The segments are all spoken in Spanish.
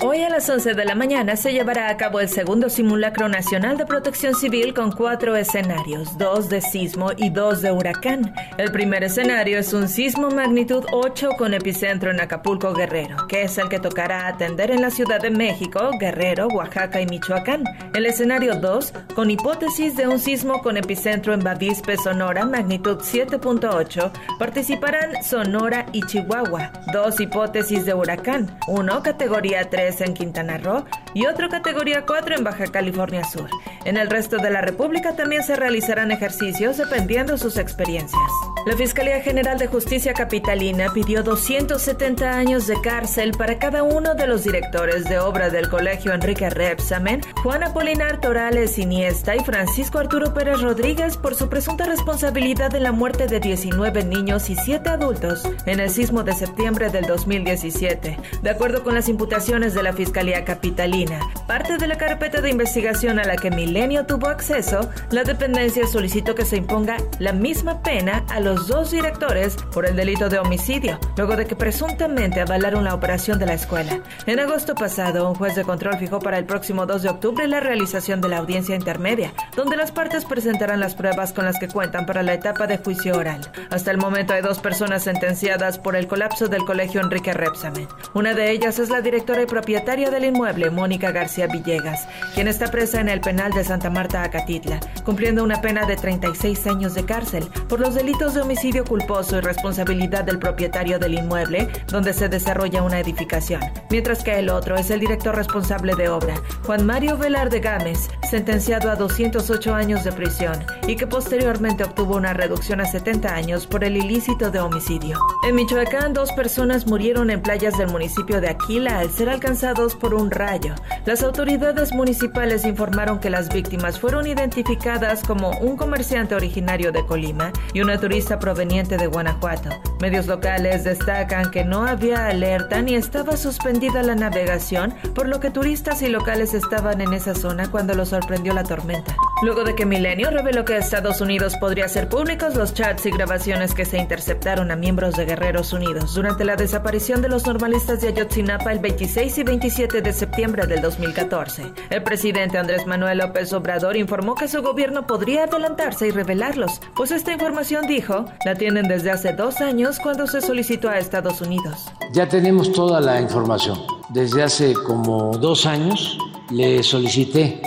Hoy a las 11 de la mañana se llevará a cabo el segundo simulacro nacional de protección civil con cuatro escenarios, dos de sismo y dos de huracán. El primer escenario es un sismo magnitud 8 con epicentro en Acapulco, Guerrero, que es el que tocará atender en la Ciudad de México, Guerrero, Oaxaca y Michoacán. El escenario 2, con hipótesis de un sismo con epicentro en Bavispe, Sonora, magnitud 7.8, participarán Sonora y Chihuahua. Dos hipótesis de huracán, uno categoría 3 en Quintana Roo y otro categoría 4 en Baja California Sur. En el resto de la República también se realizarán ejercicios dependiendo sus experiencias. La Fiscalía General de Justicia Capitalina pidió 270 años de cárcel para cada uno de los directores de obra del Colegio Enrique Repsamen, Juan Apolinar Torales Iniesta y Francisco Arturo Pérez Rodríguez por su presunta responsabilidad en la muerte de 19 niños y 7 adultos en el sismo de septiembre del 2017. De acuerdo con las imputaciones de la Fiscalía Capitalina, parte de la carpeta de investigación a la que Milenio tuvo acceso, la dependencia solicitó que se imponga la misma pena a los dos directores por el delito de homicidio, luego de que presuntamente avalaron la operación de la escuela. En agosto pasado, un juez de control fijó para el próximo 2 de octubre la realización de la audiencia intermedia, donde las partes presentarán las pruebas con las que cuentan para la etapa de juicio oral. Hasta el momento hay dos personas sentenciadas por el colapso del colegio Enrique Repsamen. Una de ellas es la directora y propietaria del inmueble, Mónica García Villegas, quien está presa en el penal de Santa Marta, Acatitla, cumpliendo una pena de 36 años de cárcel por los delitos de homicidio culposo y responsabilidad del propietario del inmueble donde se desarrolla una edificación, mientras que el otro es el director responsable de obra, Juan Mario Velarde Gámez, sentenciado a 208 años de prisión y que posteriormente obtuvo una reducción a 70 años por el ilícito de homicidio. En Michoacán, dos personas murieron en playas del municipio de Aquila al ser alcanzados por un rayo. Las autoridades municipales informaron que las víctimas fueron identificadas como un comerciante originario de Colima y una turista proveniente de Guanajuato. Medios locales destacan que no había alerta ni estaba suspendida la navegación, por lo que turistas y locales estaban en esa zona cuando los sorprendió la tormenta. Luego de que Milenio reveló que Estados Unidos podría hacer públicos los chats y grabaciones que se interceptaron a miembros de Guerreros Unidos durante la desaparición de los normalistas de Ayotzinapa el 26 y 27 de septiembre del 2014, el presidente Andrés Manuel López Obrador informó que su gobierno podría adelantarse y revelarlos, pues esta información, dijo, la tienen desde hace dos años cuando se solicitó a Estados Unidos. Ya tenemos toda la información. Desde hace como dos años le solicité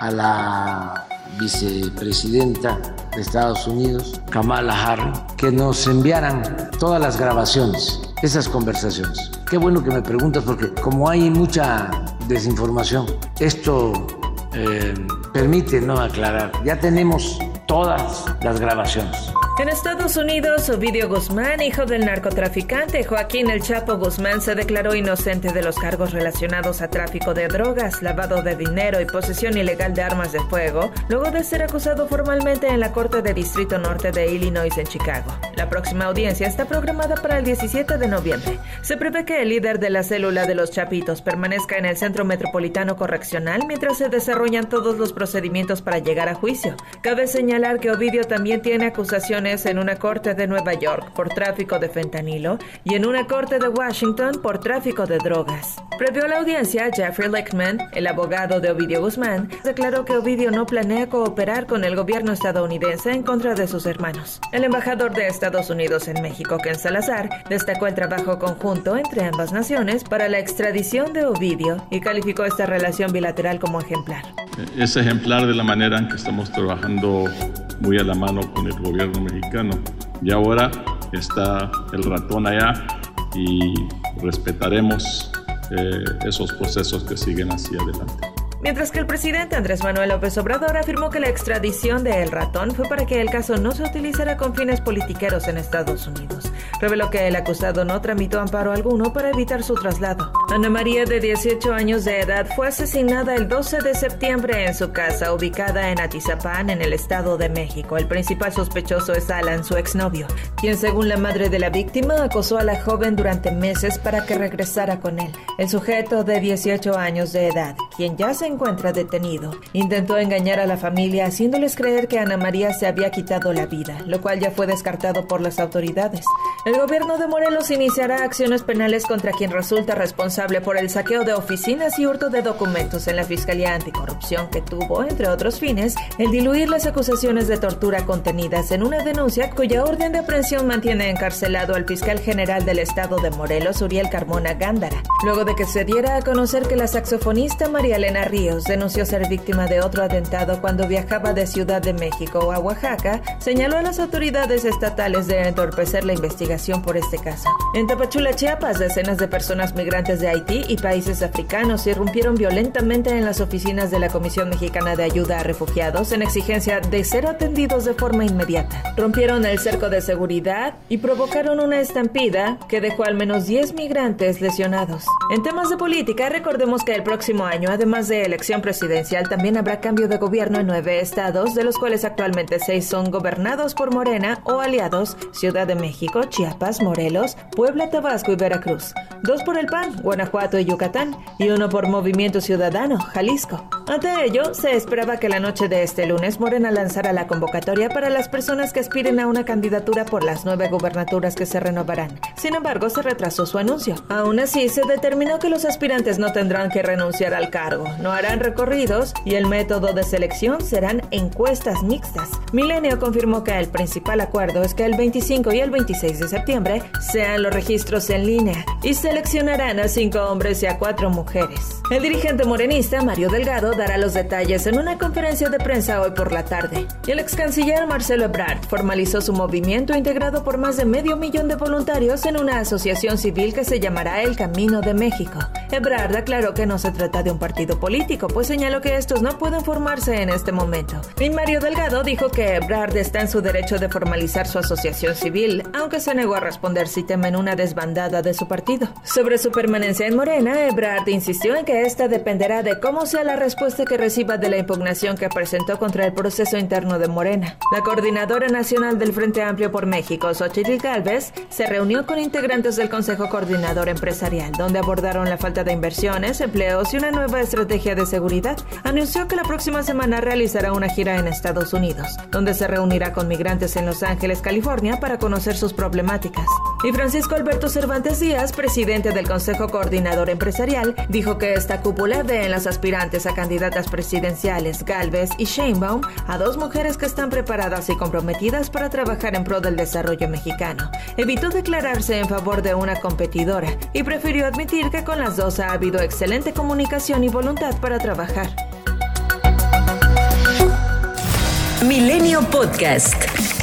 a la vicepresidenta de Estados Unidos, Kamala Harris, que nos enviaran todas las grabaciones, esas conversaciones. Qué bueno que me preguntas porque como hay mucha desinformación, esto eh, permite no aclarar. Ya tenemos todas las grabaciones. En Estados Unidos, Ovidio Guzmán, hijo del narcotraficante Joaquín El Chapo Guzmán, se declaró inocente de los cargos relacionados a tráfico de drogas, lavado de dinero y posesión ilegal de armas de fuego, luego de ser acusado formalmente en la Corte de Distrito Norte de Illinois en Chicago. La próxima audiencia está programada para el 17 de noviembre. Se prevé que el líder de la célula de los Chapitos permanezca en el Centro Metropolitano Correccional mientras se desarrollan todos los procedimientos para llegar a juicio. Cabe señalar que Ovidio también tiene acusaciones en una corte de Nueva York por tráfico de fentanilo y en una corte de Washington por tráfico de drogas. Previo a la audiencia, Jeffrey Lichtman, el abogado de Ovidio Guzmán, declaró que Ovidio no planea cooperar con el gobierno estadounidense en contra de sus hermanos. El embajador de Estados Unidos en México, Ken Salazar, destacó el trabajo conjunto entre ambas naciones para la extradición de Ovidio y calificó esta relación bilateral como ejemplar. Es ejemplar de la manera en que estamos trabajando muy a la mano con el gobierno mexicano. Y ahora está el ratón allá y respetaremos eh, esos procesos que siguen hacia adelante. Mientras que el presidente Andrés Manuel López Obrador afirmó que la extradición de El Ratón fue para que el caso no se utilizara con fines politiqueros en Estados Unidos. reveló que el acusado no tramitó amparo alguno para evitar su traslado. Ana María, de 18 años de edad, fue asesinada el 12 de septiembre en su casa, ubicada en Atizapán, en el Estado de México. El principal sospechoso es Alan, su exnovio, quien según la madre de la víctima acosó a la joven durante meses para que regresara con él. El sujeto de 18 años de edad, quien ya se encuentra detenido, intentó engañar a la familia haciéndoles creer que Ana María se había quitado la vida, lo cual ya fue descartado por las autoridades. El gobierno de Morelos iniciará acciones penales contra quien resulta responsable por el saqueo de oficinas y hurto de documentos en la Fiscalía Anticorrupción que tuvo, entre otros fines, el diluir las acusaciones de tortura contenidas en una denuncia cuya orden de aprehensión mantiene encarcelado al fiscal general del estado de Morelos, Uriel Carmona Gándara, luego de que se diera a conocer que la saxofonista María Elena Ríos denunció ser víctima de otro atentado cuando viajaba de Ciudad de México a Oaxaca, señaló a las autoridades estatales de entorpecer la investigación por este caso. En Tapachula, Chiapas, decenas de personas migrantes de Haití y países africanos irrumpieron violentamente en las oficinas de la Comisión Mexicana de Ayuda a Refugiados en exigencia de ser atendidos de forma inmediata. Rompieron el cerco de seguridad y provocaron una estampida que dejó al menos 10 migrantes lesionados. En temas de política, recordemos que el próximo año, además de elección presidencial, también habrá cambio de gobierno en nueve estados, de los cuales actualmente seis son gobernados por Morena o aliados, Ciudad de México, Chiapas, Morelos, Puebla, Tabasco y Veracruz. Dos por el PAN, Guanajuato y Yucatán, y uno por Movimiento Ciudadano, Jalisco. Ante ello, se esperaba que la noche de este lunes Morena lanzara la convocatoria para las personas que aspiren a una candidatura por las nueve gubernaturas que se renovarán. Sin embargo, se retrasó su anuncio. Aún así, se determinó que los aspirantes no tendrán que renunciar al cargo, no harán recorridos y el método de selección serán encuestas mixtas. Milenio confirmó que el principal acuerdo es que el 25 y el 26 de septiembre sean los registros en línea y seleccionarán a cinco hombres y a cuatro mujeres. El dirigente morenista Mario Delgado dará los detalles en una conferencia de prensa hoy por la tarde. Y el ex canciller Marcelo Ebrard formalizó su movimiento integrado por más de medio millón de voluntarios en una asociación civil que se llamará El Camino de México. Ebrard aclaró que no se trata de un partido político, pues señaló que estos no pueden formarse en este momento. Y Mario Delgado dijo que Ebrard está en su derecho de formalizar su asociación civil, aunque se negó a responder si temen una desbandada de su partido. Sobre su permanencia en Morena, Ebrard insistió en que esta dependerá de cómo sea la respuesta que reciba de la impugnación que presentó contra el proceso interno de Morena. La coordinadora nacional del Frente Amplio por México, Xochitl Galvez, se reunió con integrantes del Consejo Coordinador Empresarial, donde abordaron la falta de inversiones, empleos y una nueva estrategia de seguridad. Anunció que la próxima semana realizará una gira en Estados Unidos, donde se reunirá con migrantes en Los Ángeles, California, para conocer sus problemáticas. Y Francisco Alberto Cervantes Díaz, presidente del Consejo Coordinador Empresarial, dijo que esta cúpula ve en las aspirantes a candidatas presidenciales Galvez y Sheinbaum a dos mujeres que están preparadas y comprometidas para trabajar en pro del desarrollo mexicano. Evitó declararse en favor de una competidora y prefirió admitir que con las dos ha habido excelente comunicación y voluntad para trabajar. Milenio Podcast.